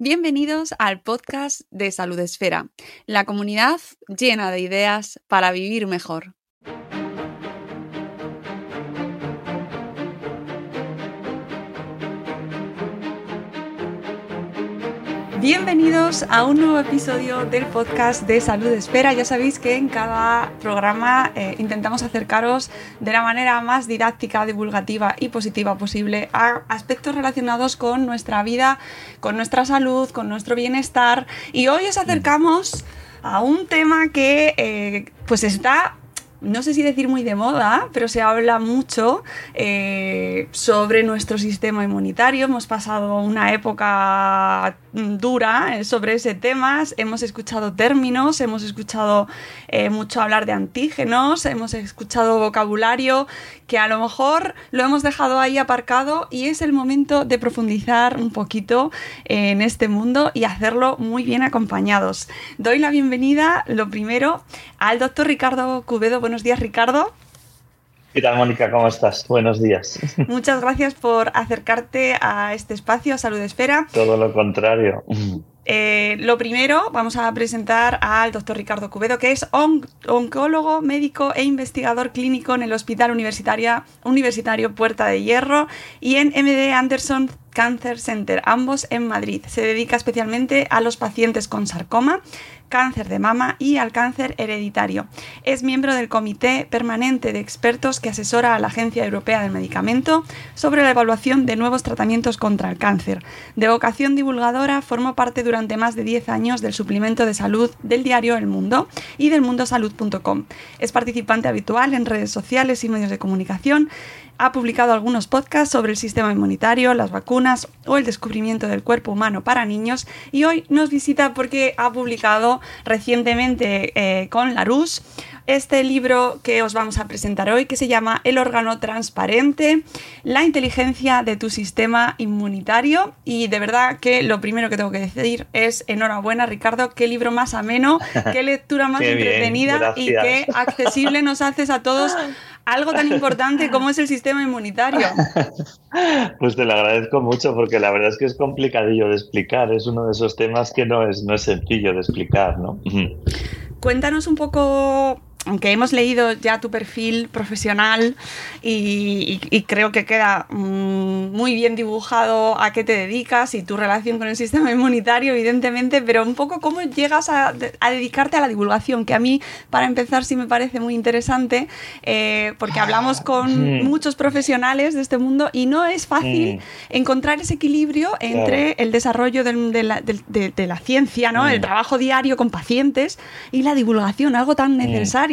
Bienvenidos al podcast de Salud Esfera, la comunidad llena de ideas para vivir mejor. Bienvenidos a un nuevo episodio del podcast de Salud Espera. Ya sabéis que en cada programa eh, intentamos acercaros de la manera más didáctica, divulgativa y positiva posible a aspectos relacionados con nuestra vida, con nuestra salud, con nuestro bienestar. Y hoy os acercamos a un tema que eh, pues está no sé si decir muy de moda, pero se habla mucho eh, sobre nuestro sistema inmunitario. Hemos pasado una época dura eh, sobre ese tema, hemos escuchado términos, hemos escuchado eh, mucho hablar de antígenos, hemos escuchado vocabulario que a lo mejor lo hemos dejado ahí aparcado y es el momento de profundizar un poquito en este mundo y hacerlo muy bien acompañados. Doy la bienvenida, lo primero, al doctor Ricardo Cubedo Buenos días, Ricardo. ¿Qué tal, Mónica? ¿Cómo estás? Buenos días. Muchas gracias por acercarte a este espacio, a Salud Esfera. Todo lo contrario. Eh, lo primero, vamos a presentar al doctor Ricardo Cubedo, que es oncólogo, médico e investigador clínico en el Hospital Universitario Puerta de Hierro y en MD Anderson Cancer Center, ambos en Madrid. Se dedica especialmente a los pacientes con sarcoma, cáncer de mama y al cáncer hereditario. Es miembro del Comité Permanente de Expertos que asesora a la Agencia Europea del Medicamento sobre la evaluación de nuevos tratamientos contra el cáncer. De vocación divulgadora, formó parte durante más de 10 años del suplemento de salud del diario El Mundo y del mundosalud.com. Es participante habitual en redes sociales y medios de comunicación ha publicado algunos podcasts sobre el sistema inmunitario, las vacunas o el descubrimiento del cuerpo humano para niños. Y hoy nos visita porque ha publicado recientemente eh, con Larus este libro que os vamos a presentar hoy que se llama El órgano transparente, la inteligencia de tu sistema inmunitario y de verdad que lo primero que tengo que decir es enhorabuena Ricardo, qué libro más ameno, qué lectura más entretenida y qué accesible nos haces a todos algo tan importante como es el sistema inmunitario. Pues te lo agradezco mucho porque la verdad es que es complicadillo de explicar, es uno de esos temas que no es, no es sencillo de explicar, ¿no? Cuéntanos un poco aunque hemos leído ya tu perfil profesional y, creo que queda mm, muy bien dibujado a qué te dedicas y tu relación con el sistema inmunitario, evidentemente, pero un poco cómo llegas a, dedicarte a la divulgación, que a mí, para empezar, sí me parece muy interesante, eh, porque hablamos con muchos profesionales de este mundo y no es fácil encontrar ese equilibrio entre el desarrollo de, la, ciencia, ¿no? el trabajo diario con pacientes y la divulgación, algo tan necesario.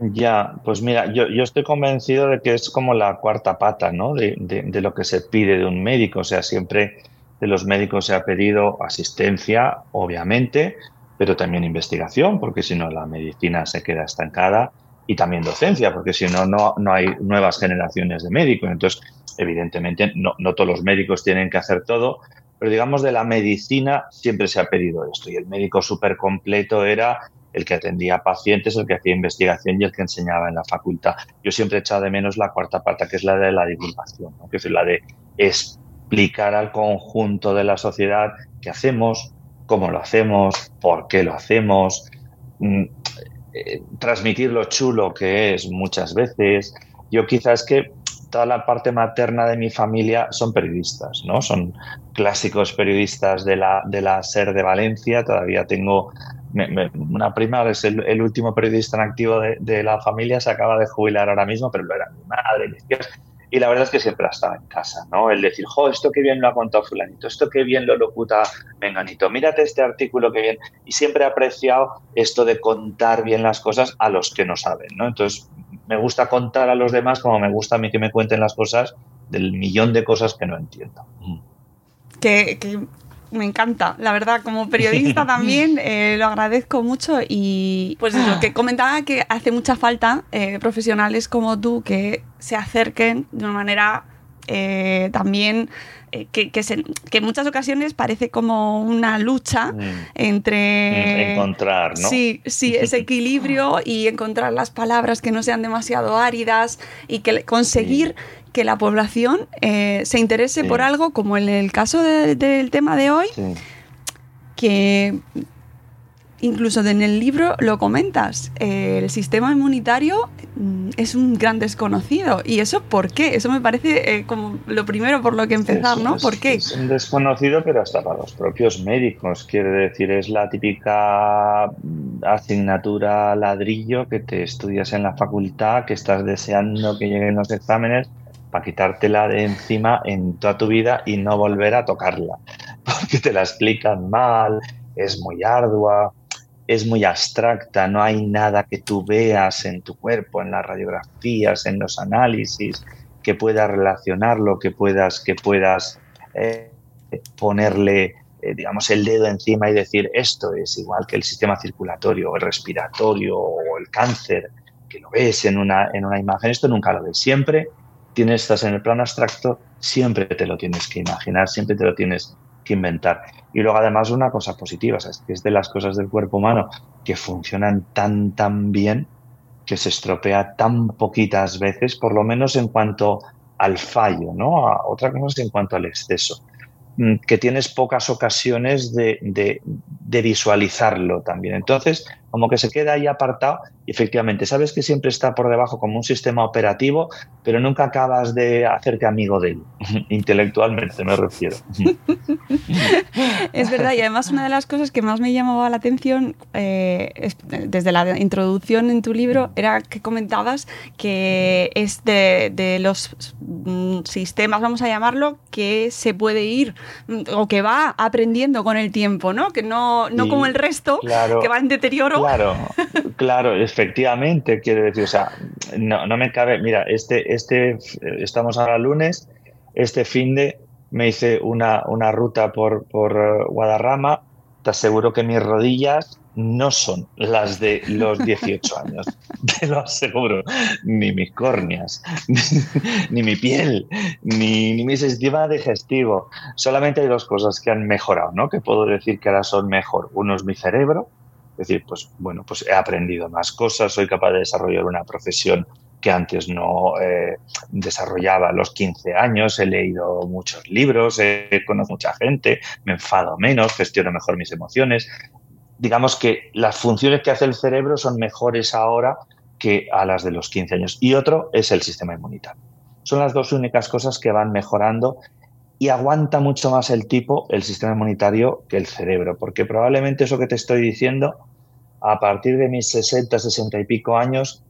Ya, pues mira, yo, estoy convencido de que es como la cuarta pata, ¿no? De, lo que se pide de un médico. O sea, siempre de los médicos se ha pedido asistencia, obviamente, pero también investigación, porque si no la medicina se queda estancada, y también docencia, porque si no, no hay nuevas generaciones de médicos. Entonces, evidentemente, no, no todos los médicos tienen que hacer todo, pero digamos de la medicina siempre se ha pedido esto. Y el médico súper completo era el que atendía pacientes, el que hacía investigación y el que enseñaba en la facultad. Yo siempre he echado de menos la cuarta parte, que es la de la divulgación, que es la de explicar al conjunto de la sociedad qué hacemos, cómo lo hacemos, por qué lo hacemos, mm, eh, transmitir lo chulo que es muchas veces. Yo quizás que toda la parte materna de mi familia son periodistas, ¿no? Son clásicos periodistas de la, de la SER de Valencia. Todavía tengo una prima, es el, último periodista en activo de, la familia, se acaba de jubilar ahora mismo, pero lo era mi madre. Y la verdad es que siempre estaba en casa, ¿no? El decir, jo, esto qué bien lo ha contado fulanito, esto qué bien lo locuta menganito, mírate este artículo qué bien. Y siempre he apreciado esto de contar bien las cosas a los que no saben, ¿no? Entonces, me gusta contar a los demás como me gusta a mí que me cuenten las cosas del millón de cosas que no entiendo. Que, que me encanta, la verdad, como periodista también eh, lo agradezco mucho y pues eso, que comentaba que hace mucha falta eh, profesionales como tú que se acerquen de una manera eh, también eh, que, que, en muchas ocasiones parece como una lucha mm. entre... Encontrar, ¿no? Sí, sí, ese equilibrio y encontrar las palabras que no sean demasiado áridas y que conseguir que la población eh, se interese por algo como en el caso del tema de hoy, que incluso en el libro lo comentas, el sistema inmunitario mm, es un gran desconocido. ¿Y eso por qué? Eso me parece eh, como lo primero por lo que empezar, ¿no? ¿Por qué? Es un desconocido, pero hasta para los propios médicos. Quiere decir, es la típica mm, asignatura ladrillo que te estudias en la facultad, que estás deseando que lleguen los exámenes para quitártela de encima en toda tu vida y no volver a tocarla, porque te la explican mal, es muy ardua, es muy abstracta, no hay nada que tú veas en tu cuerpo, en las radiografías, en los análisis, que puedas relacionarlo, que puedas, que puedas eh, ponerle, eh, digamos, el dedo encima y decir esto es igual que el sistema circulatorio, el respiratorio o el cáncer, que lo ves en una, en una imagen, esto nunca lo ves. Siempre tienes, estás en el plano abstracto, siempre te lo tienes que imaginar, siempre te lo tienes inventar. Y luego además una cosa positiva, es que es de las cosas del cuerpo humano que funcionan tan, tan bien, que se estropea tan poquitas veces, por lo menos en cuanto al fallo, ¿no? otra cosa es en cuanto al exceso. Mm, que tienes pocas ocasiones de, de, visualizarlo también. Entonces, como que se queda ahí apartado y efectivamente sabes que siempre está por debajo como un sistema operativo, pero nunca acabas de hacerte amigo de él, intelectualmente me refiero. es verdad, y además una de las cosas que más me llamaba la atención eh, desde la introducción en tu libro era que comentabas que es de, de los mm, sistemas, vamos a llamarlo, que se puede ir o que va aprendiendo con el tiempo, ¿no? Que no, no como el resto, que va en deterioro. Claro, claro, efectivamente, quiero decir, o sea, no, no me cabe, mira, este, este, estamos ahora lunes, este fin de me hice una, una ruta por, por eh, Guadarrama, te aseguro que mis rodillas no son las de los 18 años, te lo aseguro. Ni mis córneas, ni, mi piel, ni, mi sistema digestivo. Solamente hay dos cosas que han mejorado, ¿no? Que puedo decir que ahora son mejor. Uno es mi cerebro, decir, pues bueno, pues he aprendido más cosas, soy capaz de desarrollar una profesión que antes no eh, desarrollaba a los 15 años, he leído muchos libros, he conocido mucha gente, me enfado menos, gestiono mejor mis emociones, digamos que las funciones que hace el cerebro son mejores ahora que a las de los 15 años. Y otro es el sistema inmunitario. Son las dos únicas cosas que van mejorando y aguanta mucho más el tipo, el sistema inmunitario, que el cerebro, porque probablemente eso que te estoy diciendo, a partir de mis 60, 60 y pico años,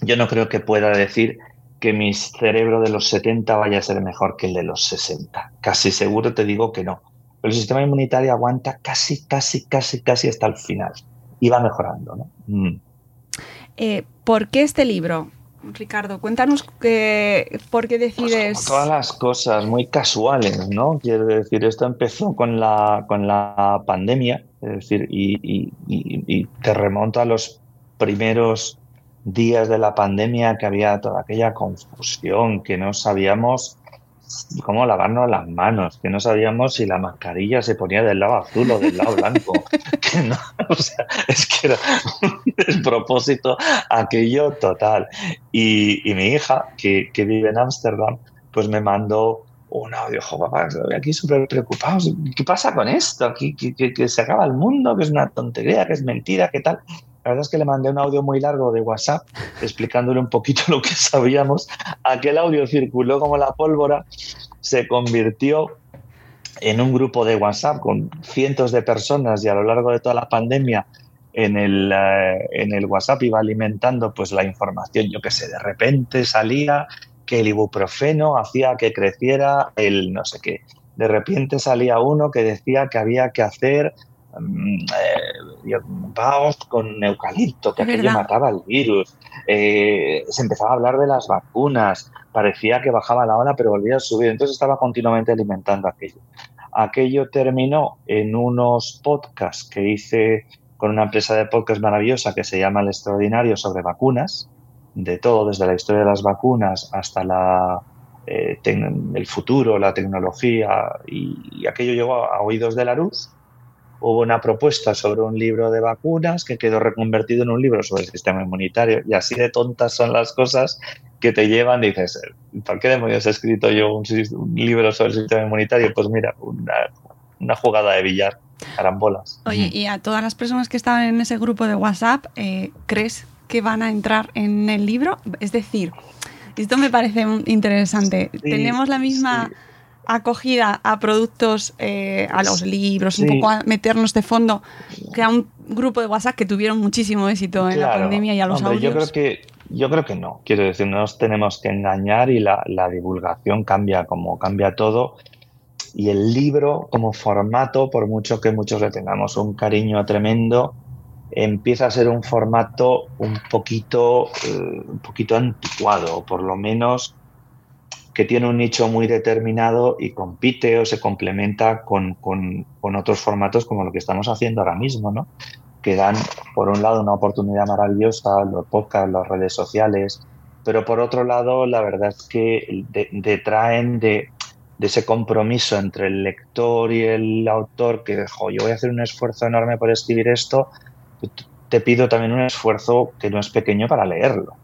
yo no creo que pueda decir que mi cerebro de los 70 vaya a ser mejor que el de los 60. Casi seguro te digo que no el sistema inmunitario aguanta casi, casi, casi, casi hasta el final y va mejorando. ¿no? Mm. Eh, ¿Por qué este libro? Ricardo, cuéntanos que, por qué pues decides. todas las cosas muy casuales, ¿no? Quiero decir, esto empezó con la, con la pandemia, es decir, y, y te remonta a los primeros días de la pandemia que había toda aquella confusión, que no sabíamos cómo lavarnos las manos, que no sabíamos si la mascarilla se ponía del lado azul o del lado blanco. o sea, es que era un despropósito aquello total. Y, mi hija, que, vive en Ámsterdam, pues me mandó un audio, jo, papá, estoy aquí súper preocupados. ¿Qué pasa con esto? Aquí, que, que, se acaba el mundo, que es una tontería, que es mentira, ¿qué tal? La verdad es que le mandé un audio muy largo de WhatsApp explicándole un poquito lo que sabíamos. Aquel audio circuló como la pólvora, se convirtió en un grupo de WhatsApp con cientos de personas y a lo largo de toda la pandemia en el, eh, en el WhatsApp iba alimentando pues la información, yo qué sé, de repente salía que el ibuprofeno hacía que creciera el no sé qué. De repente salía uno que decía que había que hacer Eh, con eucalipto, que aquello mataba el virus. Eh, se empezaba a hablar de las vacunas, parecía que bajaba la ola, pero volvía a subir. Entonces estaba continuamente alimentando aquello. Aquello terminó en unos podcasts que hice con una empresa de podcast maravillosa que se llama El Extraordinario sobre vacunas, de todo, desde la historia de las vacunas hasta la, eh, el futuro, la tecnología, y, y aquello llegó a oídos de la luz hubo una propuesta sobre un libro de vacunas que quedó reconvertido en un libro sobre el sistema inmunitario. Y así de tontas son las cosas que te llevan, dices, ¿por qué demonios he escrito yo un, libro sobre el sistema inmunitario? Pues mira, una, jugada de billar, carambolas. Oye, y a todas las personas que estaban en ese grupo de WhatsApp, eh, ¿crees que van a entrar en el libro? Es decir, esto me parece interesante. Tenemos la misma acogida a productos, eh, a los libros, un poco a meternos de fondo, que a un grupo de WhatsApp que tuvieron muchísimo éxito en la pandemia y a los Yo creo que yo creo que no. Quiero decir, no nos tenemos que engañar y la, la divulgación cambia como cambia todo. Y el libro como formato, por mucho que muchos le tengamos un cariño tremendo, empieza a ser un formato un poquito, eh, un poquito anticuado, por lo menos que tiene un nicho muy determinado y compite o se complementa con, con, otros formatos como lo que estamos haciendo ahora mismo, ¿no? que dan, por un lado, una oportunidad maravillosa, los podcasts, las redes sociales, pero por otro lado, la verdad es que detraen de, de, ese compromiso entre el lector y el autor, que jo, yo voy a hacer un esfuerzo enorme por escribir esto, te pido también un esfuerzo que no es pequeño para leerlo.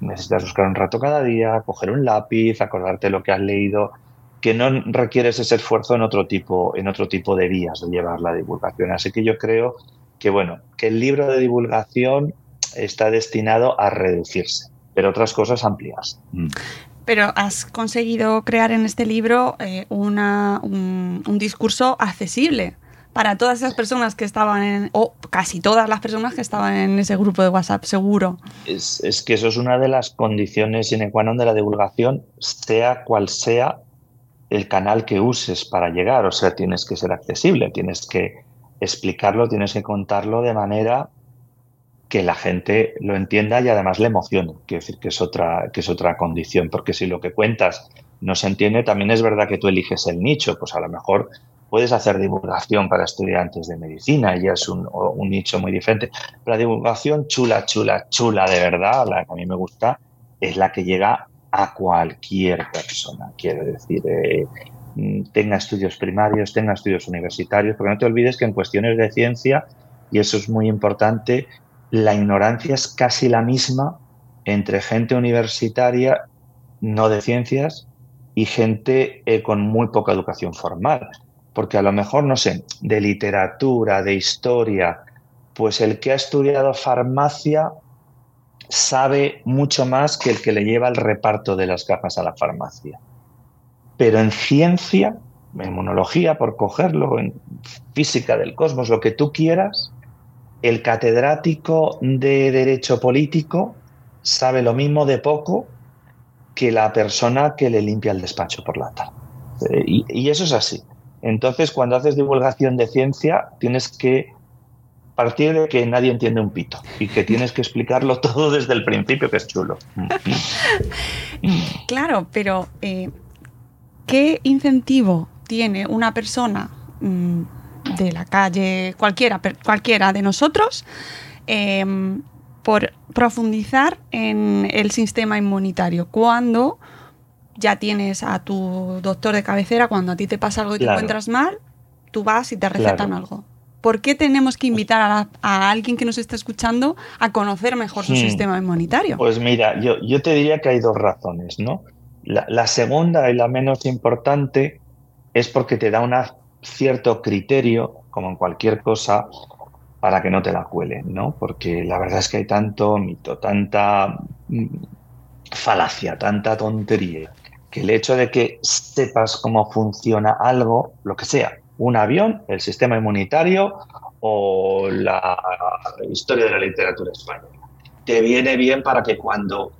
Necesitas buscar un rato cada día, coger un lápiz, acordarte lo que has leído, que no requieres ese esfuerzo en otro tipo, en otro tipo de vías de llevar la divulgación. Así que yo creo que bueno, que el libro de divulgación está destinado a reducirse, pero otras cosas ampliarse. Mm. Pero has conseguido crear en este libro eh, una, un, un discurso accesible para todas esas personas que estaban en, o casi todas las personas que estaban en ese grupo de WhatsApp, seguro. Es, es que eso es una de las condiciones sine qua non de la divulgación, sea cual sea el canal que uses para llegar. O sea, tienes que ser accesible, tienes que explicarlo, tienes que contarlo de manera que la gente lo entienda y además le emocione. Quiero decir que es otra, que es otra condición, porque si lo que cuentas no se entiende, también es verdad que tú eliges el nicho, pues a lo mejor puedes hacer divulgación para estudiantes de medicina, ya es un, nicho muy diferente. Pero la divulgación chula, chula, chula de verdad, la que a mí me gusta, es la que llega a cualquier persona. Quiero decir, eh, mm, tenga estudios primarios, tenga estudios universitarios, porque no te olvides que en cuestiones de ciencia, y eso es muy importante, la ignorancia es casi la misma entre gente universitaria no de ciencias y gente eh, con muy poca educación formal porque a lo mejor, no sé, de literatura, de historia, pues el que ha estudiado farmacia sabe mucho más que el que le lleva el reparto de las gafas a la farmacia. Pero en ciencia, en inmunología, por cogerlo, en física del cosmos, lo que tú quieras, el catedrático de derecho político sabe lo mismo de poco que la persona que le limpia el despacho por la tarde. Y, y eso es así. Entonces, cuando haces divulgación de ciencia, tienes que partir de que nadie entiende un pito y que tienes que explicarlo todo desde el principio, que es chulo. claro, pero eh, ¿qué incentivo tiene una persona mm, de la calle, cualquiera, cualquiera de nosotros, em, por profundizar en el sistema inmunitario cuando ya tienes a tu doctor de cabecera, cuando a ti te pasa algo y te encuentras mal, tú vas y te recetan algo. ¿Por qué tenemos que invitar a, alguien que nos está escuchando a conocer mejor su hmm. sistema inmunitario? Pues mira, yo, yo, te diría que hay dos razones, ¿no? La, segunda y la menos importante es porque te da un cierto criterio, como en cualquier cosa, para que no te la cuelen, ¿no? Porque la verdad es que hay tanto mito, tanta mm, falacia, tanta tontería, que el hecho de que sepas cómo funciona algo, lo que sea, un avión, el sistema inmunitario o la historia de la literatura española, te viene bien para que cuando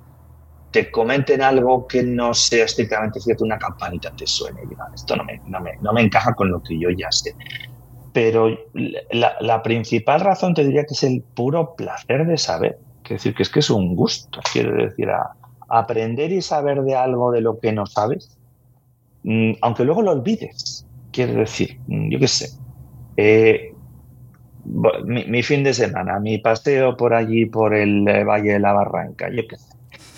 te comenten algo que no sea estrictamente cierto, una campanita te suene y diga, esto no me, no, me, encaja con lo que yo ya sé. Pero la, la, principal razón te diría que es el puro placer de saber. Es decir, que es que es un gusto, quiero decir, a, aprender y saber de algo de lo que no sabes, mm, aunque luego lo olvides. Quiero decir, mm, yo qué sé, eh, mi, fin de semana, mi paseo por allí, por el eh, Valle de la Barranca, yo qué sé,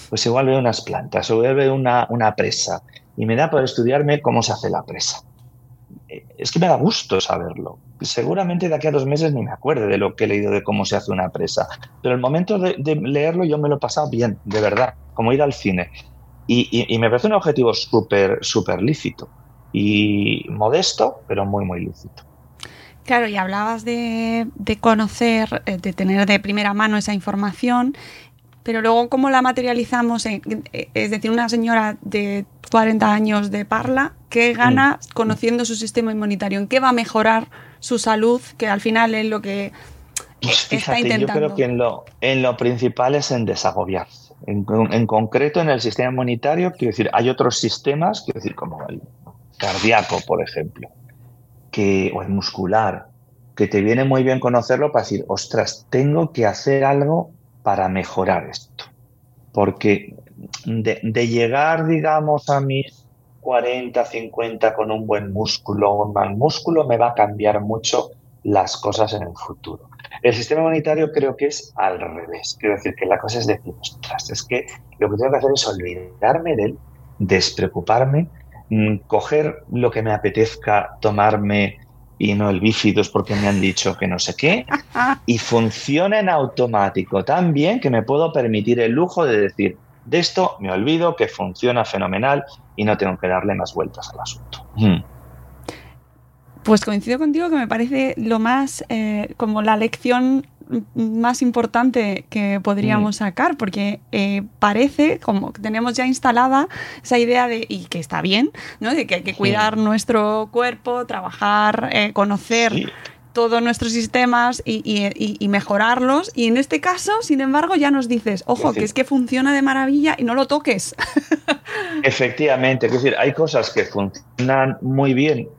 pues igual veo unas plantas o veo una, una presa y me da por estudiarme cómo se hace la presa. Es que me da gusto saberlo. Seguramente de aquí a dos meses ni me acuerde de lo que he leído de cómo se hace una presa, pero el momento de, leerlo yo me lo he pasado bien, de verdad, como ir al cine. Y, me parece un objetivo súper, súper lícito y modesto, pero muy, muy lícito. Claro, y hablabas de, de, conocer, eh, de tener de primera mano esa información, pero luego cómo la materializamos, es decir, una señora de 40 años de Parla, ¿qué gana mm. conociendo su sistema inmunitario? ¿En qué va a mejorar su salud? Que al final es lo que pues está intentando. Yo creo que en lo, en lo principal es en desagobiarse. En, en, concreto, en el sistema inmunitario, quiero decir, hay otros sistemas, quiero decir, como el cardíaco, por ejemplo, que, o el muscular, que te viene muy bien conocerlo para decir, ostras, tengo que hacer algo para mejorar esto. Porque de, llegar, digamos, a mis 40, 50 con un buen músculo o un mal músculo, me va a cambiar mucho las cosas en el futuro. El sistema inmunitario creo que es al revés. Quiero decir que la cosa es decir, ostras, es que lo que tengo que hacer es olvidarme de él, despreocuparme, mm, coger lo que me apetezca tomarme y no el bífidos porque me han dicho que no sé qué, y funciona en automático tan bien que me puedo permitir el lujo de decir, de esto me olvido, que funciona fenomenal y no tengo que darle más vueltas al asunto. Mm. Pues coincido contigo que me parece lo más, eh, como la lección más importante que podríamos mm. sacar, porque eh, parece como que tenemos ya instalada esa idea de, y que está bien, ¿no? de que hay que cuidar nuestro cuerpo, trabajar, eh, conocer todos nuestros sistemas y, mejorarlos. Y en este caso, sin embargo, ya nos dices, ojo, que es que funciona de maravilla y no lo toques. Efectivamente, es decir, hay cosas que funcionan muy bien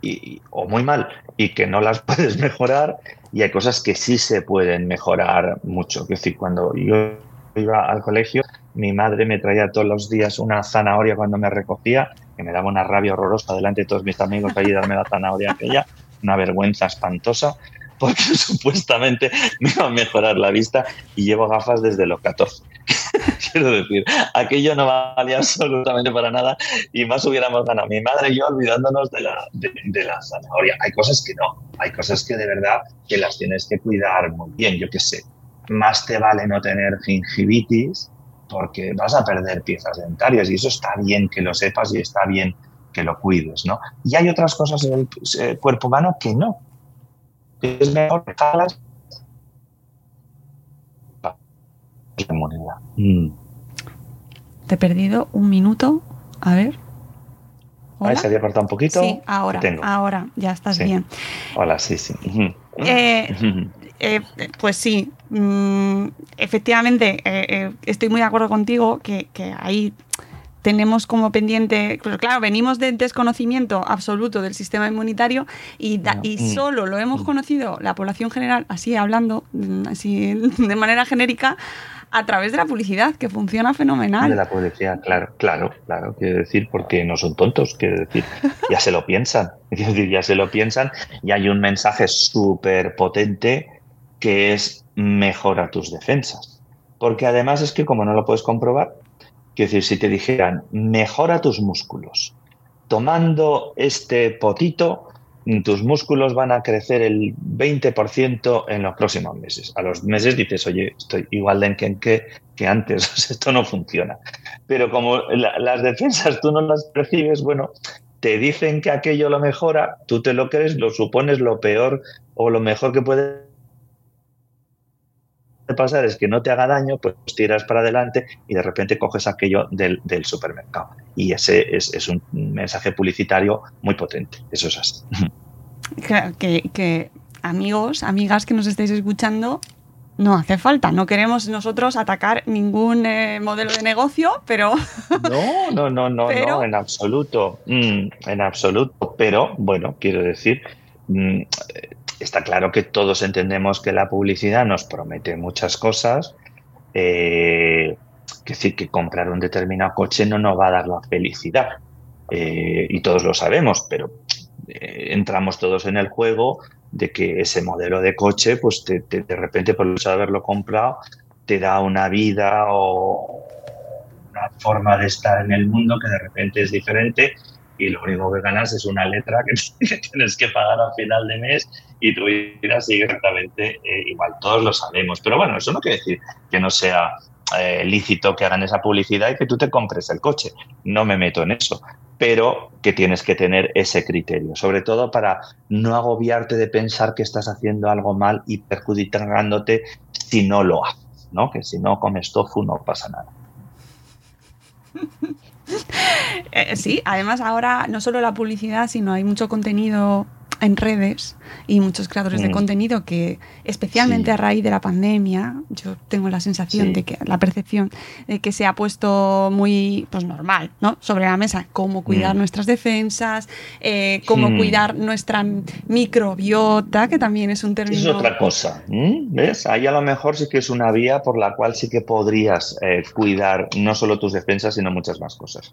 o muy mal y que no las puedes mejorar y hay cosas que sí se pueden mejorar mucho. Es decir, cuando yo iba al colegio, mi madre me traía todos los días una zanahoria cuando me recogía, que me daba una rabia horrorosa delante de todos mis amigos allí darme la zanahoria aquella una vergüenza espantosa porque supuestamente me va a mejorar la vista y llevo gafas desde los 14. Quiero decir, aquello no valía absolutamente para nada y más hubiéramos ganado mi madre y yo olvidándonos de la, de, la zanahoria. Hay cosas que no, hay cosas que de verdad que las tienes que cuidar muy bien, yo qué sé. Más te vale no tener gingivitis porque vas a perder piezas dentarias y eso está bien que lo sepas y está bien que lo cuides, ¿no? Y hay otras cosas en el eh, cuerpo humano que no. Es mejor dejarlas mm. Te he perdido un minuto. A ver. ¿Hola? se había cortado un poquito. Sí, ahora, ahora, ya estás bien. Hola, sí, sí. Eh, eh, pues sí, mm, efectivamente, estoy muy de acuerdo contigo que, que hay tenemos como pendiente, pues claro, venimos del desconocimiento absoluto del sistema inmunitario y, y mm. solo lo hemos mm. conocido la población general, así hablando, mm, así de manera genérica, a través de la publicidad, que funciona fenomenal. De la publicidad, claro, claro, claro, quiero decir, porque no son tontos, quiero decir, ya se lo piensan, quiero decir, ya se lo piensan y hay un mensaje súper potente que es mejora tus defensas. Porque además es que como no lo puedes comprobar, Quiero decir, si te dijeran, mejora tus músculos, tomando este potito, tus músculos van a crecer el 20% en los próximos meses. A los meses dices, oye, estoy igual de en que, que antes, esto no funciona. Pero como las defensas tú no las percibes, bueno, te dicen que aquello lo mejora, tú te lo crees, lo supones lo peor o lo mejor que puede pasar es que no te haga daño, pues tiras para adelante y de repente coges aquello del, supermercado. Y ese es, un mensaje publicitario muy potente, eso es así. Que, amigos, amigas que nos estáis escuchando, no hace falta, no queremos nosotros atacar ningún eh, modelo de negocio, pero... No, no, no, no, no en absoluto, mm, en absoluto, pero bueno, quiero decir, mm, está claro que todos entendemos que la publicidad nos promete muchas cosas. Eh, que decir, que comprar un determinado coche no nos va a dar la felicidad. Eh, y todos lo sabemos, pero eh, entramos todos en el juego de que ese modelo de coche, pues de repente por el de haberlo comprado, te da una vida o una forma de estar en el mundo que de repente es diferente y lo único que ganas es una letra que, tienes que pagar al final de mes y tu vida sigue exactamente eh, igual. Todos lo sabemos. Pero bueno, eso no quiere decir que no sea eh, lícito que hagan esa publicidad y que tú te compres el coche. No me meto en eso. Pero que tienes que tener ese criterio, sobre todo para no agobiarte de pensar que estás haciendo algo mal y perjudicándote si no lo haces, ¿no? Que si no comes tofu no pasa nada. Eh, sí, además ahora no solo la publicidad, sino hay mucho contenido en redes y muchos creadores de mm. contenido que, especialmente a raíz de la pandemia, yo tengo la sensación de que, la percepción de que se ha puesto muy pues, normal, ¿no? Sobre la mesa, cómo cuidar mm. nuestras defensas, eh, cómo mm. cuidar nuestra microbiota, que también es un término. Es otra cosa, ¿ves? Ahí a lo mejor sí que es una vía por la cual sí que podrías eh, cuidar no solo tus defensas, sino muchas más cosas.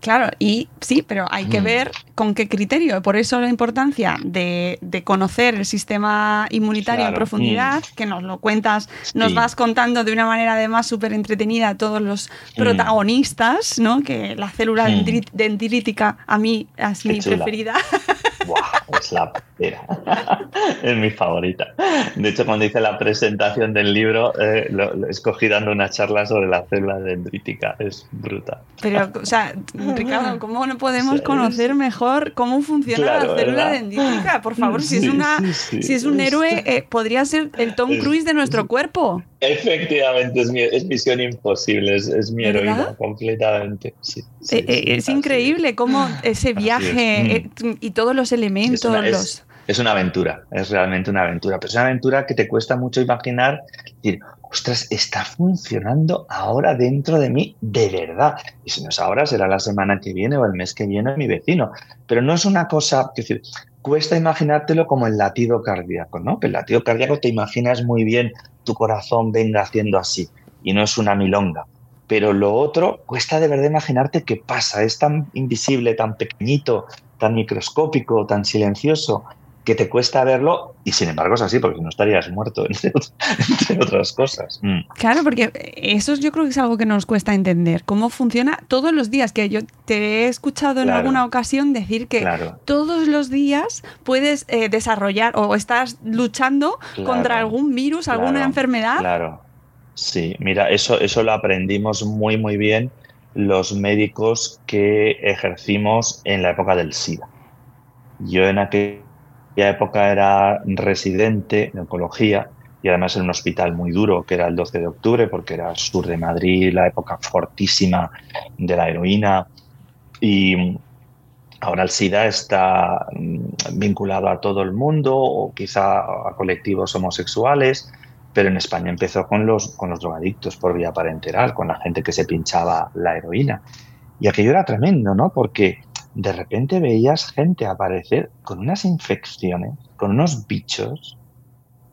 Claro, y sí, pero hay que ver con qué criterio. Por eso la importancia de, conocer el sistema inmunitario en profundidad, mm. que nos lo cuentas, nos vas contando de una manera además súper entretenida a todos los mm. protagonistas, ¿no? Que la célula mm. dendrítica a mí es mi preferida. es la es mi favorita. De hecho, cuando hice la presentación del libro, eh, lo, escogí dando una charla sobre la célula dendrítica. Es brutal. Pero, o sea, Ricardo, ¿cómo no podemos conocer mejor cómo funciona la célula dendrítica? Por favor, si es, una, si es un héroe, eh, podría ser el Tom Cruise de nuestro cuerpo. Efectivamente, es, mi, es misión imposible, es, mi heroína completamente. Eh, es increíble cómo ese viaje y todos los elementos, los es una aventura, es realmente una aventura, pero es una aventura que te cuesta mucho imaginar, decir, ostras, está funcionando ahora dentro de mí de verdad. Y si no es ahora, será la semana que viene o el mes que viene mi vecino. Pero no es una cosa, es decir, cuesta imaginártelo como el latido cardíaco, ¿no? Que el latido cardíaco te imaginas muy bien tu corazón venga haciendo así y no es una milonga. Pero lo otro cuesta de verdad imaginarte qué pasa, es tan invisible, tan pequeñito, tan microscópico, tan silencioso, que te cuesta verlo y sin embargo es así, porque no estarías muerto, entre, otras cosas. Mm. Claro, porque eso yo creo que es algo que nos cuesta entender, cómo funciona todos los días, que yo te he escuchado en alguna ocasión decir que todos los días puedes eh, desarrollar o estás luchando contra algún virus, alguna enfermedad. Claro, sí, mira, eso, eso lo aprendimos muy, muy bien los médicos que ejercimos en la época del SIDA. Yo en aquel época era residente en oncología y además en un hospital muy duro, que era el 12 de octubre, porque era sur de Madrid, la época fortísima de la heroína. Y ahora el SIDA está mm, vinculado a todo el mundo o quizá a colectivos homosexuales, pero en España empezó con los, con los drogadictos por vía parenteral, con la gente que se pinchaba la heroína. Y aquello era tremendo, ¿no? Porque de repente veías gente aparecer con unas infecciones, con unos bichos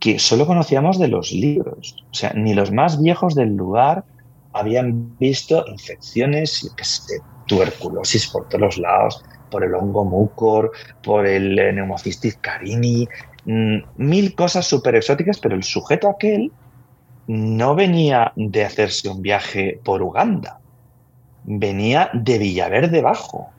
que solo conocíamos de los libros. O sea, ni los más viejos del lugar habían visto infecciones, que sé, tuberculosis por todos los lados, por el hongo mucor, por el neumocistis carini, mm, mil cosas súper exóticas, pero el sujeto aquel no venía de hacerse un viaje por Uganda, venía de Villaverde Bajo,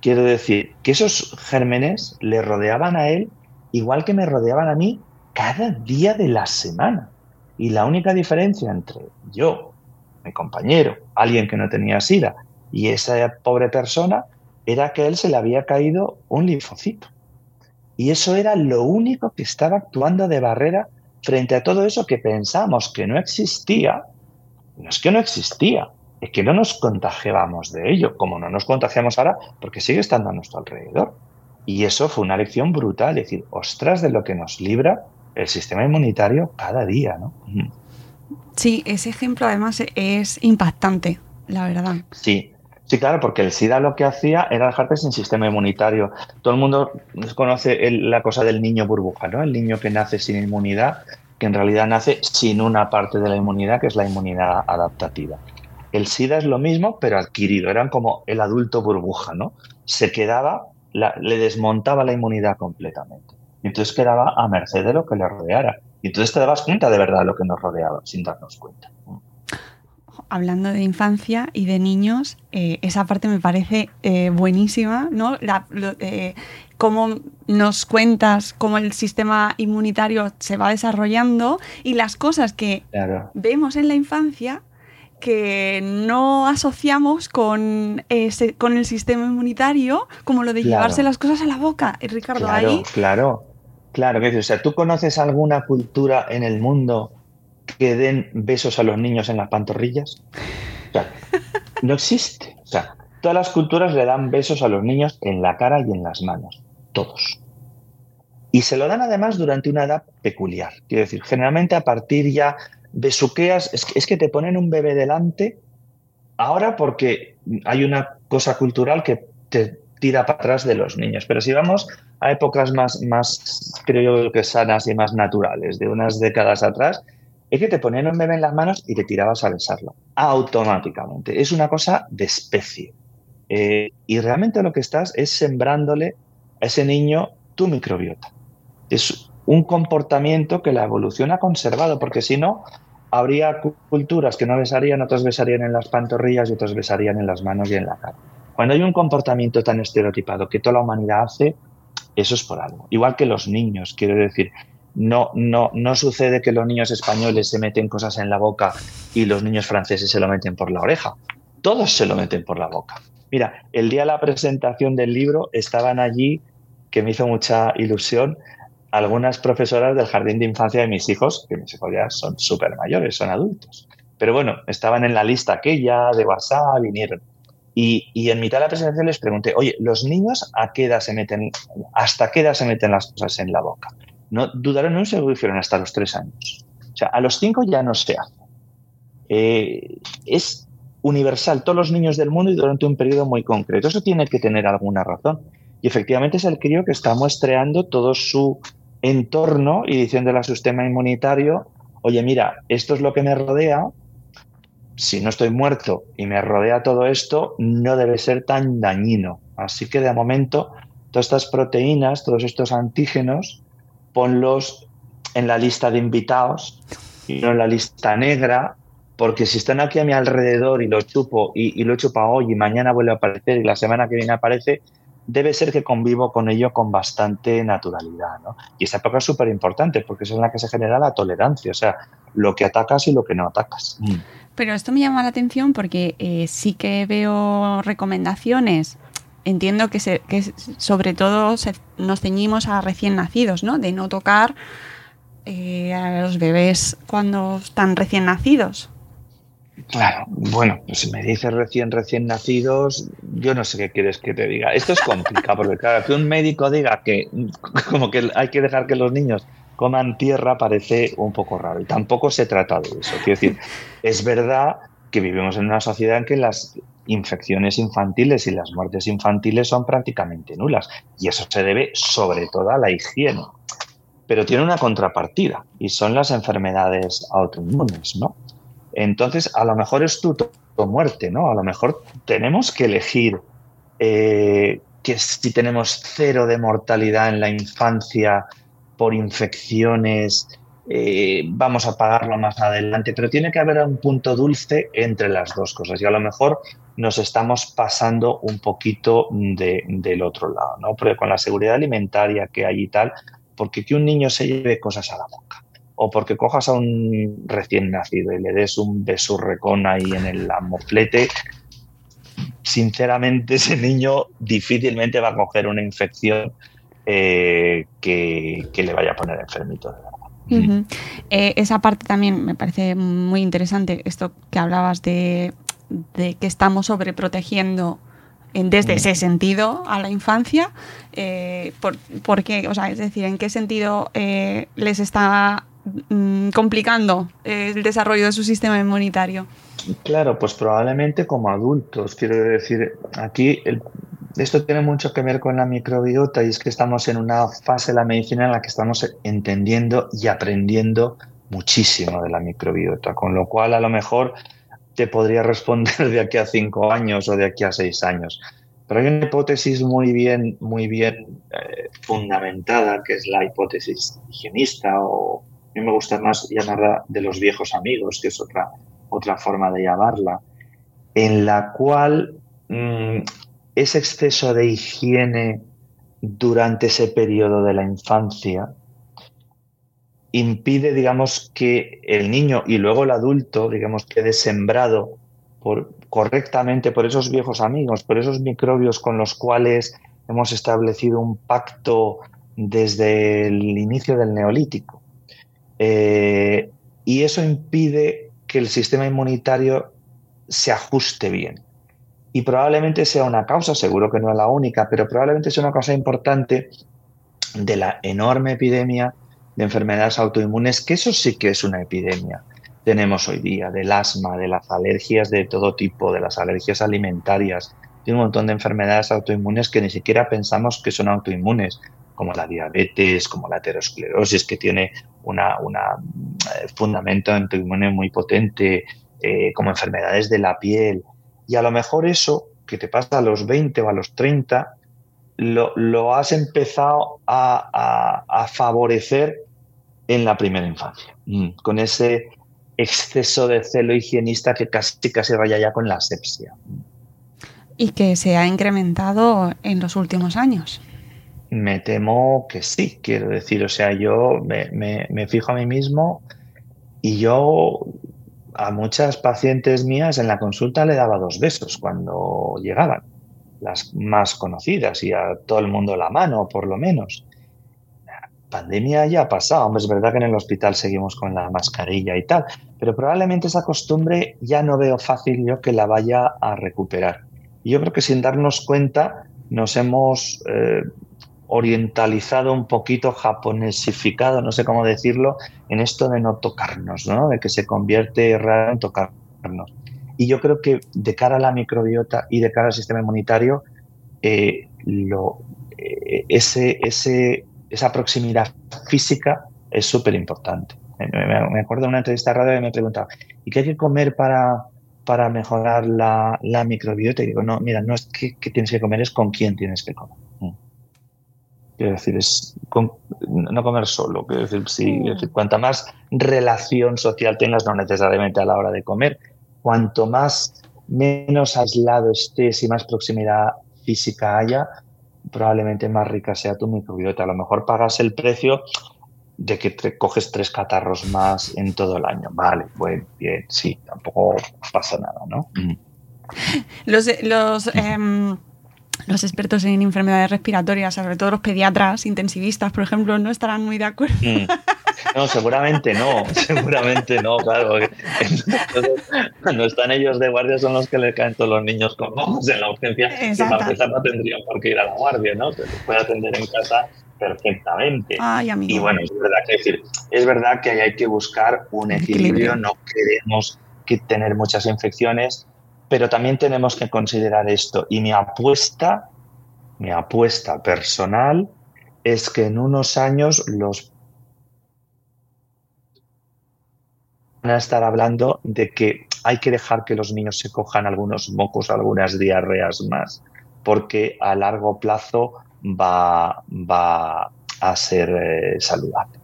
Quiero decir que esos gérmenes le rodeaban a él igual que me rodeaban a mí cada día de la semana. Y la única diferencia entre yo, mi compañero, alguien que no tenía sida, y esa pobre persona era que a él se le había caído un linfocito. Y eso era lo único que estaba actuando de barrera frente a todo eso que pensamos que no existía. No es que no existía, es que no nos contagiábamos de ello, como no nos contagiamos ahora, porque sigue estando a nuestro alrededor. Y eso fue una lección brutal, es decir, ostras de lo que nos libra el sistema inmunitario cada día, ¿no? Sí, ese ejemplo además es impactante, la verdad. Sí, sí, claro, porque el SIDA lo que hacía era dejarte sin sistema inmunitario. Todo el mundo conoce la cosa del niño burbuja, ¿no? El niño que nace sin inmunidad, que en realidad nace sin una parte de la inmunidad, que es la inmunidad adaptativa. El SIDA es lo mismo, pero adquirido. Eran como el adulto burbuja, ¿no? Se quedaba, le desmontaba la inmunidad completamente. Y entonces quedaba a merced de lo que le rodeara. Y entonces te dabas cuenta de verdad de lo que nos rodeaba, sin darnos cuenta. Hablando de infancia y de niños, eh, esa parte me parece eh, buenísima, ¿no? La, eh, cómo nos cuentas cómo el sistema inmunitario se va desarrollando y las cosas que vemos en la infancia que no asociamos con, ese, con el sistema inmunitario, como lo de llevarse las cosas a la boca. Ricardo, claro, ahí. Claro, claro. O sea, ¿tú conoces alguna cultura en el mundo que den besos a los niños en las pantorrillas? no existe. O sea, todas las culturas le dan besos a los niños en la cara y en las manos. Todos. Y se lo dan además durante una edad peculiar. Quiero decir, generalmente a partir ya besuqueas, es es que te ponen un bebé delante ahora porque hay una cosa cultural que te tira para atrás de los niños. Pero si vamos a épocas más, más creo yo que sanas y más naturales, de unas décadas atrás, es que te ponían un bebé en las manos y te tirabas a besarlo. Automáticamente. Es una cosa de especie. Eh, y realmente lo que estás es sembrándole a ese niño tu microbiota. Es un comportamiento que la evolución ha conservado, porque si no, habría culturas que no besarían, otras besarían en las pantorrillas y otras besarían en las manos y en la cara. Cuando hay un comportamiento tan estereotipado que toda la humanidad hace, eso es por algo. Igual que los niños, quiero decir, no, no, no sucede que los niños españoles se meten cosas en la boca y los niños franceses se lo meten por la oreja. Todos se lo meten por la boca. Mira, el día de la presentación del libro estaban allí, que me hizo mucha ilusión, algunas profesoras del jardín de infancia de mis hijos, que mis hijos ya son súper mayores, son adultos. Pero bueno, estaban en la lista aquella de WhatsApp, vinieron. Y, y, en mitad de la presentación les pregunté, oye, ¿los niños a qué edad se meten, hasta qué edad se meten las cosas en la boca? No dudaron un segundo y hasta los tres años. O sea, a los cinco ya no se hace. Eh, es universal, todos los niños del mundo y durante un periodo muy concreto. Eso tiene que tener alguna razón. Y efectivamente es el crío que está muestreando todo su entorno y diciéndole a su sistema inmunitario, oye, mira, esto es lo que me rodea, si no estoy muerto y me rodea todo esto, no debe ser tan dañino. Así que de momento, todas estas proteínas, todos estos antígenos, ponlos en la lista de invitados y no en la lista negra, porque si están aquí a mi alrededor y lo chupo y, lo chupo hoy y mañana vuelve a aparecer y la semana que viene aparece, debe ser que convivo con ello con bastante naturalidad. ¿no? Y esta época es súper importante porque es en la que se genera la tolerancia, o sea, lo que atacas y lo que no atacas. Pero esto me llama la atención porque eh, sí que veo recomendaciones entiendo que, se, que sobre todo nos ceñimos a recién nacidos, ¿no? De no tocar eh, a los bebés cuando están recién nacidos. Claro, bueno, pues si me dices recién, recién nacidos, yo no sé qué quieres que te diga. Esto es complicado, porque claro, que un médico diga que como que hay que dejar que los niños coman tierra parece un poco raro. Y tampoco se trata de eso. Quiero decir, es verdad que vivimos en una sociedad en que las infecciones infantiles y las muertes infantiles son prácticamente nulas. Y eso se debe sobre todo a la higiene. Pero tiene una contrapartida y son las enfermedades autoinmunes, ¿no? Entonces, a lo mejor es tu, muerte, ¿no? A lo mejor tenemos que elegir eh, que si tenemos cero de mortalidad en la infancia por infecciones, eh, vamos a pagarlo más adelante, pero tiene que haber un punto dulce entre las dos cosas y a lo mejor nos estamos pasando un poquito del otro lado, ¿no? Porque con la seguridad alimentaria que hay y tal, porque que un niño se lleve cosas a la boca o porque cojas a un recién nacido y le des un besurrecón ahí en el moflete, sinceramente ese niño difícilmente va a coger una infección eh, que, le vaya a poner enfermito eh, esa parte también me parece muy interesante, esto que hablabas de, que estamos sobreprotegiendo desde ese sentido a la infancia, eh, por, qué? O sea, es decir, ¿en qué sentido les está Mm, complicando eh, el desarrollo de su sistema inmunitario. Claro, pues probablemente como adultos. Quiero decir, aquí esto tiene mucho que ver con la microbiota y es que estamos en una fase de la medicina en la que estamos entendiendo y aprendiendo muchísimo de la microbiota, con lo cual a lo mejor te podría responder de aquí a cinco años o de aquí a seis años. Pero hay una hipótesis muy bien, muy bien eh, fundamentada, que es la hipótesis higienista o mí me gusta más llamarla de los viejos amigos, que es otra otra forma de llamarla, en la cual mm, ese exceso de higiene durante ese periodo de la infancia impide, digamos, que el niño y luego el adulto, digamos, quede sembrado correctamente por esos viejos amigos, por esos microbios con los cuales hemos establecido un pacto desde el inicio del neolítico. Eh, y eso impide que el sistema inmunitario se ajuste bien. Y probablemente sea una causa, seguro que no es la única, pero probablemente sea una causa importante de la enorme epidemia de enfermedades autoinmunes, que eso sí que es una epidemia. Tenemos hoy día del asma, de las alergias de todo tipo, de las alergias alimentarias, de un montón de enfermedades autoinmunes que ni siquiera pensamos que son autoinmunes, como la diabetes, como la aterosclerosis, que tiene un una, eh, fundamento autoinmune muy potente, eh, como enfermedades de la piel. Y a lo mejor eso que te pasa a los 20 o a los 30, lo, has empezado a, favorecer en la primera infancia, mm, con ese exceso de celo higienista que casi, casi raya ya con la asepsia. Y que se ha incrementado en los últimos años. Me temo que sí, quiero decir, o sea, yo me, fijo a mí mismo y yo a muchas pacientes mías en la consulta le daba dos besos cuando llegaban, las más conocidas y a todo el mundo la mano, por lo menos. La pandemia ya ha pasado, hombre, es verdad que en el hospital seguimos con la mascarilla y tal, pero probablemente esa costumbre ya no veo fácil yo que la vaya a recuperar. Y yo creo que sin darnos cuenta nos hemos eh, orientalizado un poquito, japonesificado, no sé cómo decirlo, en esto de no tocarnos, ¿no? de que se convierte raro en tocarnos. Y yo creo que de cara a la microbiota y de cara al sistema inmunitario, eh, lo, eh, ese, ese, esa proximidad física es súper importante. Me, acuerdo de una entrevista radio y me preguntaba, ¿y qué hay que comer para, para mejorar la, la microbiota? Y digo, no, mira, no es que, que tienes que comer, es con quién tienes que comer. Quiero decir, es no comer solo. Quiero decir, si, mm. cuanta más relación social tengas, no necesariamente a la hora de comer, cuanto más menos aislado estés y más proximidad física haya, probablemente más rica sea tu microbiota. A lo mejor pagas el precio de que te coges tres catarros más en todo el año. Vale, bueno, bien, sí, tampoco pasa nada, ¿no? Los, los em, los expertos en enfermedades respiratorias, sobre todo los pediatras intensivistas, por ejemplo, no estarán muy de acuerdo. Mm. No, seguramente no, seguramente no, claro. Cuando están ellos de guardia son los que le caen todos los niños con mocos en la urgencia. Y para empezar no tendrían por qué ir a la guardia, ¿no? Se puede atender en casa perfectamente. y bueno, es verdad que decir, es verdad que hay que buscar un equilibrio, no queremos que tener muchas infecciones, pero también tenemos que considerar esto. Y mi apuesta, mi apuesta personal, es que en unos años los van a estar hablando de que hay que dejar que los niños se cojan algunos mocos, algunas diarreas más, porque a largo plazo va, va a ser eh, saludable.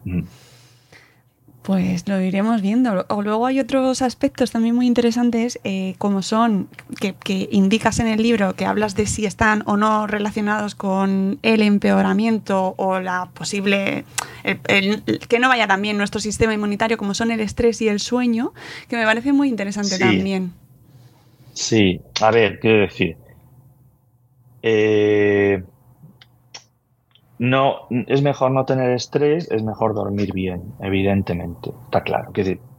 Pues lo iremos viendo. O luego hay otros aspectos también muy interesantes, eh, como son, que, indicas en el libro, que hablas de si están o no relacionados con el empeoramiento o la posible, que no vaya también nuestro sistema inmunitario, como son el estrés y el sueño, que me parece muy interesante también. Sí, a ver, quiero decir, eh, no, es mejor no tener estrés, es mejor dormir bien, evidentemente, está claro.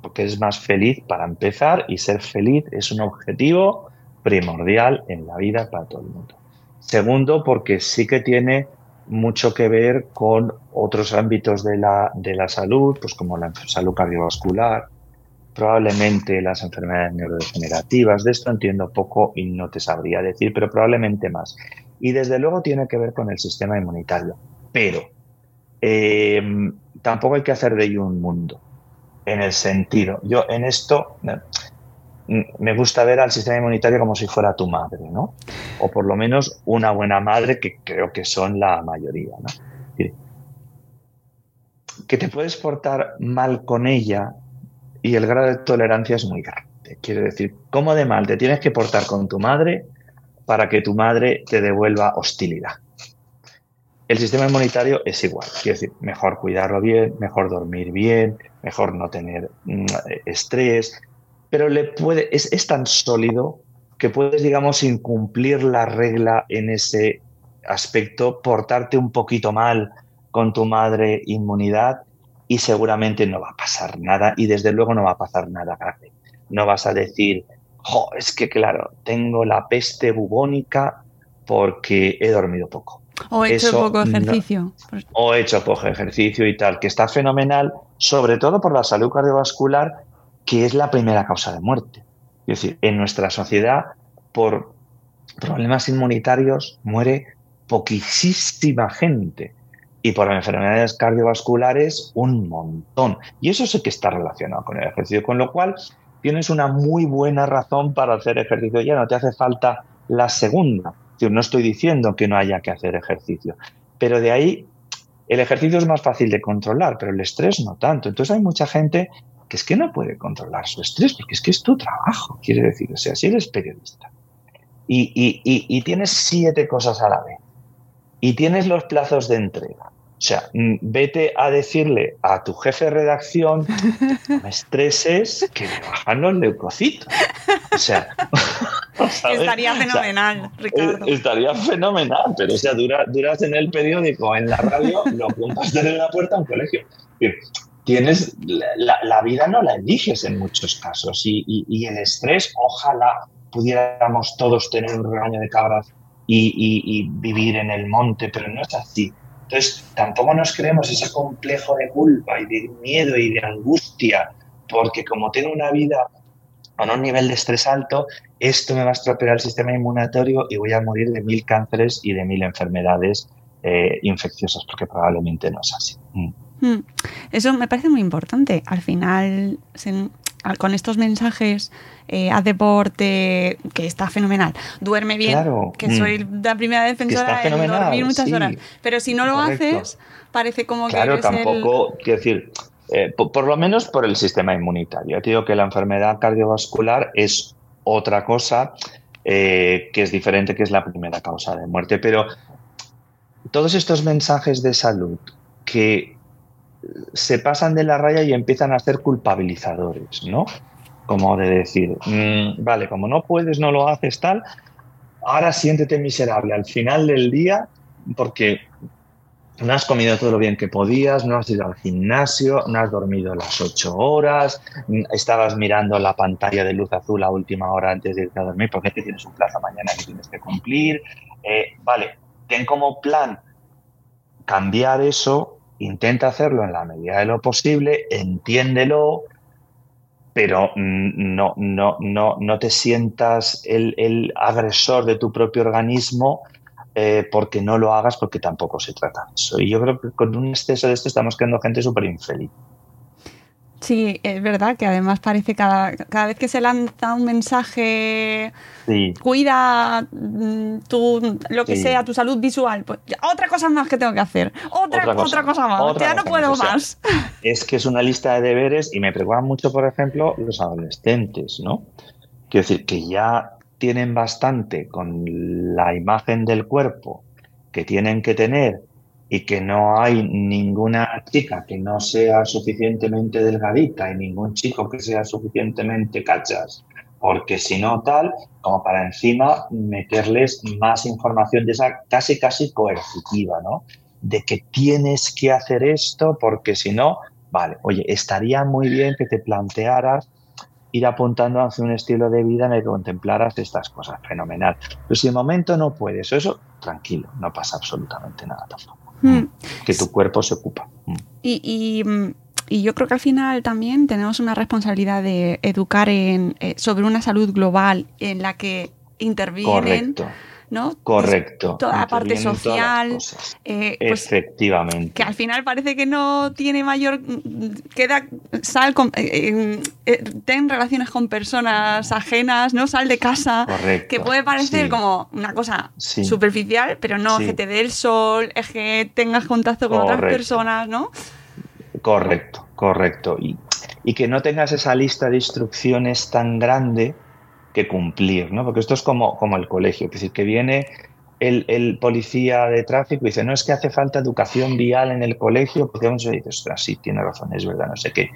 porque es más feliz para empezar y ser feliz es un objetivo primordial en la vida para todo el mundo. Segundo, porque sí que tiene mucho que ver con otros ámbitos de la, de la salud, pues como la salud cardiovascular, probablemente las enfermedades neurodegenerativas. De esto entiendo poco y no te sabría decir, pero probablemente más. Y desde luego tiene que ver con el sistema inmunitario pero eh, tampoco hay que hacer de ello un mundo, en el sentido, yo en esto me gusta ver al sistema inmunitario como si fuera tu madre, ¿no? O por lo menos una buena madre, que creo que son la mayoría, ¿no? Que te puedes portar mal con ella y el grado de tolerancia es muy grande. Quiere decir, ¿cómo de mal te tienes que portar con tu madre para que tu madre te devuelva hostilidad? El sistema inmunitario es igual, quiere decir, mejor cuidarlo bien, mejor dormir bien, mejor no tener mm, estrés, pero le puede, es, es tan sólido que puedes, digamos, incumplir la regla en ese aspecto, portarte un poquito mal con tu madre inmunidad y seguramente no va a pasar nada y desde luego no va a pasar nada grave. No vas a decir, jo, es que claro, tengo la peste bubónica porque he dormido poco. O he hecho poco ejercicio. o he hecho poco ejercicio y tal, que está fenomenal, sobre todo por la salud cardiovascular, que es la primera causa de muerte. Es decir, en nuestra sociedad, por problemas inmunitarios, muere poquísima gente y por enfermedades cardiovasculares un montón. Y eso sí que está relacionado con el ejercicio, con lo cual tienes una muy buena razón para hacer ejercicio. Ya no te hace falta la segunda. No estoy diciendo que no haya que hacer ejercicio, pero de ahí el ejercicio es más fácil de controlar, pero el estrés no tanto. Entonces hay mucha gente que es que no puede controlar su estrés, porque es que es tu trabajo, quiere decir. O sea, si eres periodista y, y tienes siete cosas a la vez y tienes los plazos de entrega o sea, mm, vete a decirle a tu jefe de redacción, no me estreses, que me bajan los leucocitos. O sea, estaría fenomenal, Ricardo. Estaría fenomenal, pero o sea, duras en el periódico, en la radio, lo apuntas en la puerta a un colegio. Tienes, la, vida no la eliges en muchos casos y, el estrés, ojalá pudiéramos todos tener un rebaño de cabras y vivir en el monte, pero no es así entonces, tampoco nos creemos ese complejo de culpa y de miedo y de angustia, porque como tengo una vida con un nivel de estrés alto, esto me va a estropear el sistema inmunitario y voy a morir de mil cánceres y de mil enfermedades eh, infecciosas, porque probablemente no es así. Mm. Hmm. Eso me parece muy importante. Al final, con estos mensajes, eh, haz deporte, que está fenomenal, duerme bien, que mm. soy la primera defensora de dormir muchas horas, pero si no lo haces, parece como que... Claro, tampoco, quiero decir, eh, por, lo menos por el sistema inmunitario. Te digo que la enfermedad cardiovascular es otra cosa eh, que es diferente, que es la primera causa de muerte, pero todos estos mensajes de salud que se pasan de la raya y empiezan a ser culpabilizadores, ¿no? Como de decir, mm, vale, como no puedes, no lo haces tal, ahora siéntete miserable al final del día porque no has comido todo lo bien que podías, no has ido al gimnasio, no has dormido las ocho horas, estabas mirando la pantalla de luz azul a última hora antes de irte a dormir porque tienes un plazo mañana que tienes que cumplir. Eh, vale, ten como plan cambiar eso intenta hacerlo en la medida de lo posible, entiéndelo, pero no, no, no, no te sientas el, agresor de tu propio organismo eh, porque no lo hagas, porque tampoco se trata de eso. Y yo creo que con un exceso de esto estamos creando gente súper infeliz. Sí, es verdad que además parece cada, cada vez que se lanza un mensaje, cuida mm, tu, lo que sea, tu salud visual, pues otra cosa más que tengo que hacer, otra, otra, cosa, más, ya no puedo más. es que es una lista de deberes y me preocupa mucho, por ejemplo, los adolescentes, ¿no? Quiero decir, que ya tienen bastante con la imagen del cuerpo que tienen que tener y que no hay ninguna chica que no sea suficientemente delgadita y ningún chico que sea suficientemente cachas, porque si no tal, como para encima meterles más información de esa casi casi coercitiva, ¿no? De que tienes que hacer esto porque si no, vale, oye, estaría muy bien que te plantearas ir apuntando hacia un estilo de vida en el que contemplaras estas cosas, fenomenal. Pero si de momento no puedes, eso, tranquilo, no pasa absolutamente nada tampoco. Mm. que tu cuerpo se ocupa. Mm. Y, yo creo que al final también tenemos una responsabilidad de educar en, eh, sobre una salud global en la que intervienen. ¿No? Correcto. Toda la parte social. Eh, pues, Efectivamente. Que al final parece que no tiene mayor. Queda. Sal eh, eh, ten relaciones con personas ajenas, ¿no? Sal de casa. Correcto. Que puede parecer como una cosa superficial, pero no, que te dé el sol, es que tengas contacto con otras personas, ¿no? Correcto, correcto. Y y que no tengas esa lista de instrucciones tan grande que cumplir, ¿no? Porque esto es como, como el colegio, es decir, que viene el, el, policía de tráfico y dice, no es que hace falta educación vial en el colegio, porque uno dice, ostras, sí, tiene razón, es verdad, no sé qué.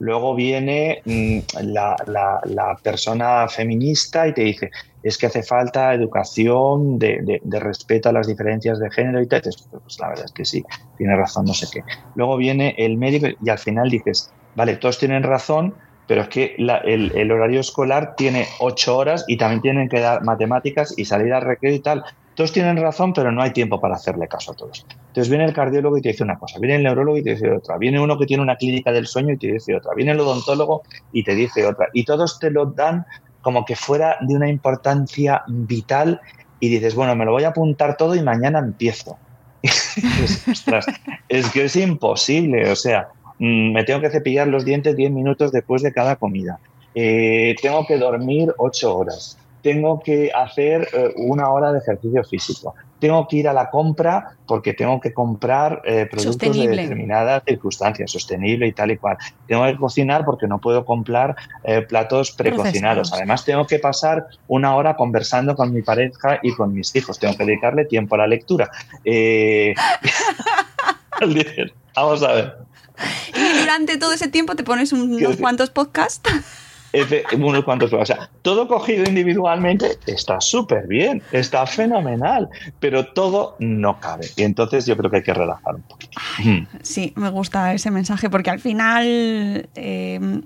Luego viene mm, la, la, la, persona feminista y te dice, es que hace falta educación de, de, de, respeto a las diferencias de género y tal. Pues la verdad es que sí, tiene razón, no sé qué. Luego viene el médico y al final dices, vale, todos tienen razón, pero es que el, horario escolar tiene ocho horas y también tienen que dar matemáticas y salir al recreo y tal. Todos tienen razón, pero no hay tiempo para hacerle caso a todos. Entonces viene el cardiólogo y te dice una cosa, viene el neurólogo y te dice otra, viene uno que tiene una clínica del sueño y te dice otra, viene el odontólogo y te dice otra. Y todos te lo dan como que fuera de una importancia vital y dices, bueno, me lo voy a apuntar todo y mañana empiezo. Ostras, es que es imposible, o sea, me tengo que cepillar los dientes 10 minutos después de cada comida. Eh, tengo que dormir 8 horas tengo que hacer eh, una hora de ejercicio físico, tengo que ir a la compra porque tengo que comprar eh, productos de determinadas circunstancias, sostenible y tal y cual. Tengo que cocinar porque no puedo comprar eh, platos precocinados. Además, tengo que pasar una hora conversando con mi pareja y con mis hijos. Tengo que dedicarle tiempo a la lectura. Vamos a ver. Y durante todo ese tiempo te pones unos cuantos podcasts unos cuantos, o sea, todo cogido individualmente está súper bien, está fenomenal, pero todo no cabe. Y entonces yo creo que hay que relajar un poquito. sí, me gusta ese mensaje porque al final, eh,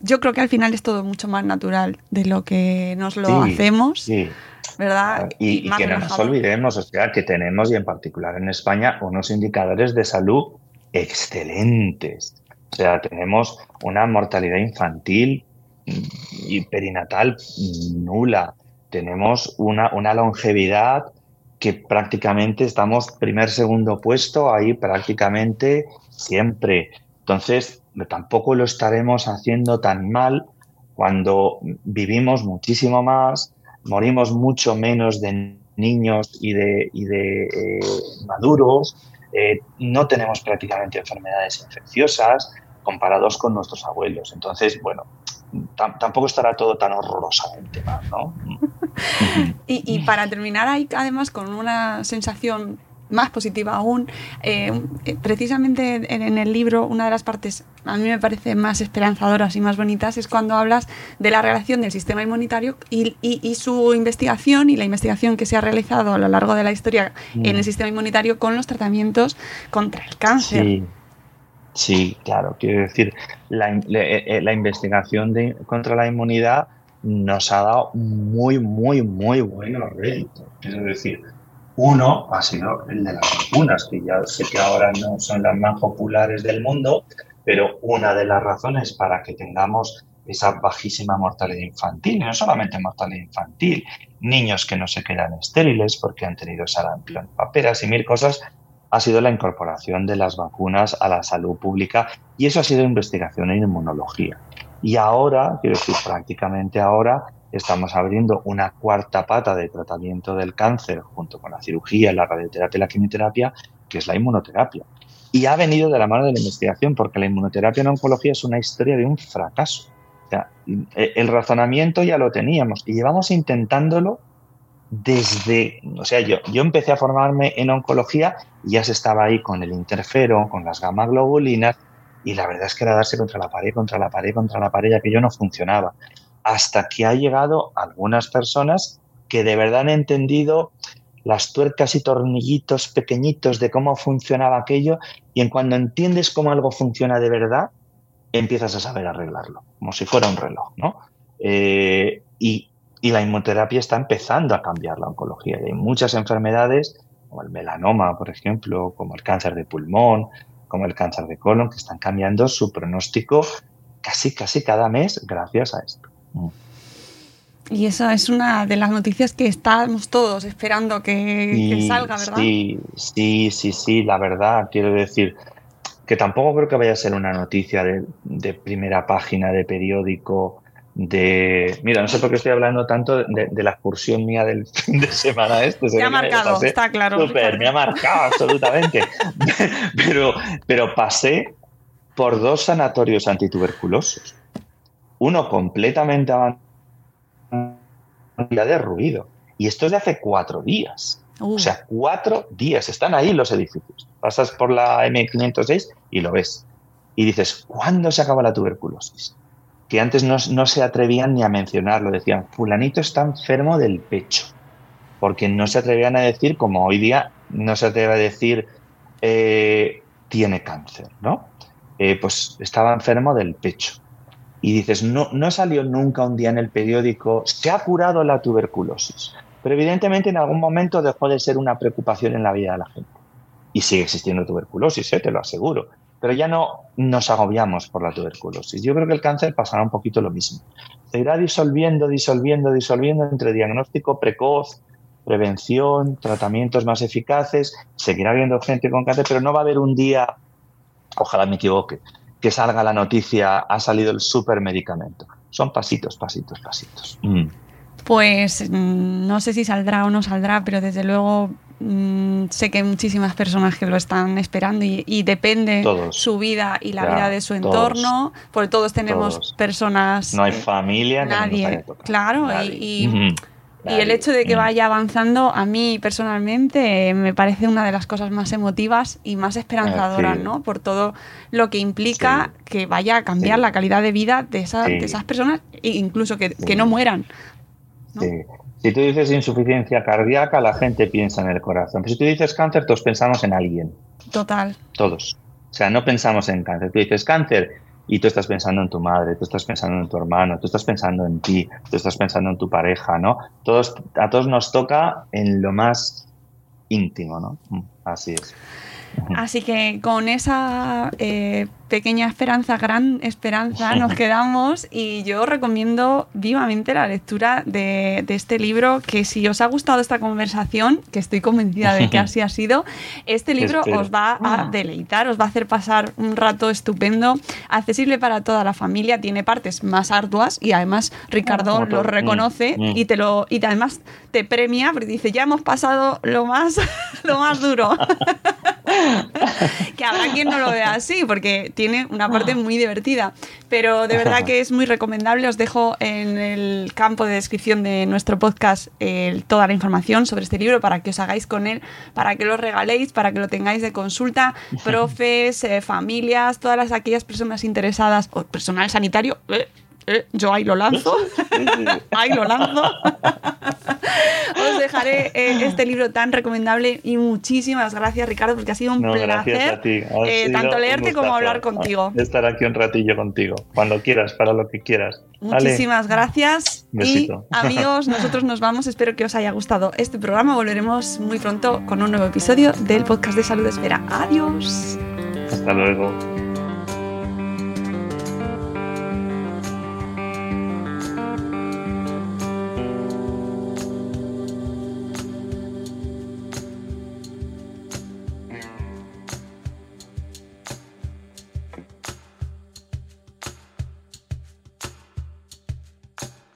yo creo que al final es todo mucho más natural de lo que nos lo sí, hacemos. Sí. ¿verdad? Y, y que no nos olvidemos, o sea, que tenemos, y en particular en España, unos indicadores de salud excelentes. O sea, tenemos una mortalidad infantil y perinatal nula. Tenemos una, una longevidad que prácticamente estamos primer, segundo puesto ahí prácticamente siempre. Entonces, tampoco lo estaremos haciendo tan mal cuando vivimos muchísimo más, morimos mucho menos de niños y de, y de eh, maduros, eh, no tenemos prácticamente enfermedades infecciosas comparados con nuestros abuelos. Entonces, bueno, tampoco estará todo tan horrorosamente mal, ¿no? y, y, para terminar ahí, además, con una sensación más positiva aún, eh, precisamente en, en, el libro, una de las partes a mí me parece más esperanzadoras y más bonitas es cuando hablas de la relación del sistema inmunitario y, y, y su investigación y la investigación que se ha realizado a lo largo de la historia mm. en el sistema inmunitario con los tratamientos contra el cáncer. Sí. Sí, claro, quiero decir, la, la, eh, la investigación de, contra la inmunidad nos ha dado muy, muy, muy buenos réditos. Es decir, uno ha sido el de las vacunas, que ya sé que ahora no son las más populares del mundo, pero una de las razones para que tengamos esa bajísima mortalidad infantil, no solamente mortalidad infantil, niños que no se quedan estériles porque han tenido sarampión, paperas y mil cosas, ha sido la incorporación de las vacunas a la salud pública y eso ha sido investigación en inmunología. Y ahora, quiero decir, prácticamente ahora, estamos abriendo una cuarta pata de tratamiento del cáncer junto con la cirugía, la radioterapia y la quimioterapia, que es la inmunoterapia. Y ha venido de la mano de la investigación, porque la inmunoterapia en oncología es una historia de un fracaso. Sea, el razonamiento ya lo teníamos y llevamos intentándolo desde, o sea, yo, yo empecé a formarme en oncología y ya se estaba ahí con el interfero, con las gamma globulinas, y la verdad es que era darse contra la pared, contra la pared, contra la pared, ya que yo no funcionaba. Hasta que ha llegado algunas personas que de verdad han entendido las tuercas y tornillitos pequeñitos de cómo funcionaba aquello, y en cuando entiendes cómo algo funciona de verdad, empiezas a saber arreglarlo, como si fuera un reloj, ¿no? Eh, y, y la inmunoterapia está empezando a cambiar la oncología. Hay muchas enfermedades, como el melanoma, por ejemplo, como el cáncer de pulmón, como el cáncer de colon, que están cambiando su pronóstico casi, casi cada mes gracias a esto. Y esa es una de las noticias que estamos todos esperando que, sí, que salga, ¿verdad? Sí, sí, sí, sí, la verdad, quiero decir que tampoco creo que vaya a ser una noticia de, de primera página de periódico de... Mira, no sé por qué estoy hablando tanto de, de la excursión mía del fin de semana este. Me ha marcado, pasé, está claro. Super, me ha marcado absolutamente. pero, pero pasé por dos sanatorios antituberculosos. Uno completamente avanzado de ruido. Y esto es de hace cuatro días. O Uh, sea, cuatro días. Están ahí los edificios. Pasas por la M506 y lo ves. Y dices, ¿cuándo se acaba la tuberculosis? Que antes no, no se atrevían ni a mencionarlo. Decían, fulanito está enfermo del pecho. Porque no se atrevían a decir, como hoy día no se atreve a decir, eh, tiene cáncer, ¿no? Eh, pues estaba enfermo del pecho. Y dices, no, no salió nunca un día en el periódico, se ha curado la tuberculosis. Pero evidentemente en algún momento dejó de ser una preocupación en la vida de la gente. Y sigue existiendo tuberculosis, ¿eh? te lo aseguro. Pero ya no nos agobiamos por la tuberculosis. Yo creo que el cáncer pasará un poquito lo mismo. Se irá disolviendo, disolviendo, disolviendo entre diagnóstico precoz, prevención, tratamientos más eficaces. Seguirá habiendo gente con cáncer, pero no va a haber un día, ojalá me equivoque, que salga la noticia, ha salido el supermedicamento. Son pasitos, pasitos, pasitos. Mm. Pues mm, no sé si saldrá o no saldrá, pero desde luego mm, sé que hay muchísimas personas que lo están esperando y, y depende Todos. su vida y la vida de su todos. entorno, porque todos tenemos Todos. personas, No hay familia, nadie, tocar. claro, Nadie. y, y- Mm. Y el hecho de que Mm. vaya avanzando, a mí personalmente eh, me parece una de las cosas más emotivas y más esperanzadoras, Ah, sí. ¿no? Por todo lo que implica que vaya a cambiar Sí. la calidad de vida de, esa- de esas personas e incluso que, que no mueran. Si tú dices insuficiencia cardíaca, la gente piensa en el corazón. Pero si tú dices cáncer, todos pensamos en alguien. Total. Todos. O sea, no pensamos en cáncer. Tú dices cáncer y tú estás pensando en tu madre, tú estás pensando en tu hermano, tú estás pensando en ti, tú estás pensando en tu pareja, ¿no? Todos, a todos nos toca en lo más íntimo, ¿no? Mm, Así es. Así que con esa eh, pequeña esperanza, gran esperanza, nos quedamos y yo recomiendo vivamente la lectura de, de este libro, que si os ha gustado esta conversación, que estoy convencida de que así ha sido, este libro Espero. os va a deleitar, os va a hacer pasar un rato estupendo, accesible para toda la familia, tiene partes más arduas y además Ricardo Como lo todo. reconoce Mm, mm. y te lo y además te premia porque dice, ya hemos pasado lo más, lo más duro. que habrá quien no lo vea así, porque tiene una parte muy divertida. Pero de verdad que es muy recomendable. Os dejo en el campo de descripción de nuestro podcast eh, toda la información sobre este libro para que os hagáis con él, para que lo regaléis, para que lo tengáis de consulta, profes, eh, familias, todas las aquellas personas interesadas, o personal sanitario. eh, eh, yo ahí lo lanzo. ahí lo lanzo. Os dejaré eh, este libro tan recomendable y muchísimas gracias, Ricardo, porque ha sido un No, gracias placer a ti. Ha eh, sido tanto leerte como hablar contigo. Estar aquí un ratillo contigo, cuando quieras, para lo que quieras. Muchísimas gracias. Y Besito. amigos, nosotros nos vamos. Espero que os haya gustado este programa. Volveremos muy pronto con un nuevo episodio del podcast de Salud Espera. Adiós. Hasta luego.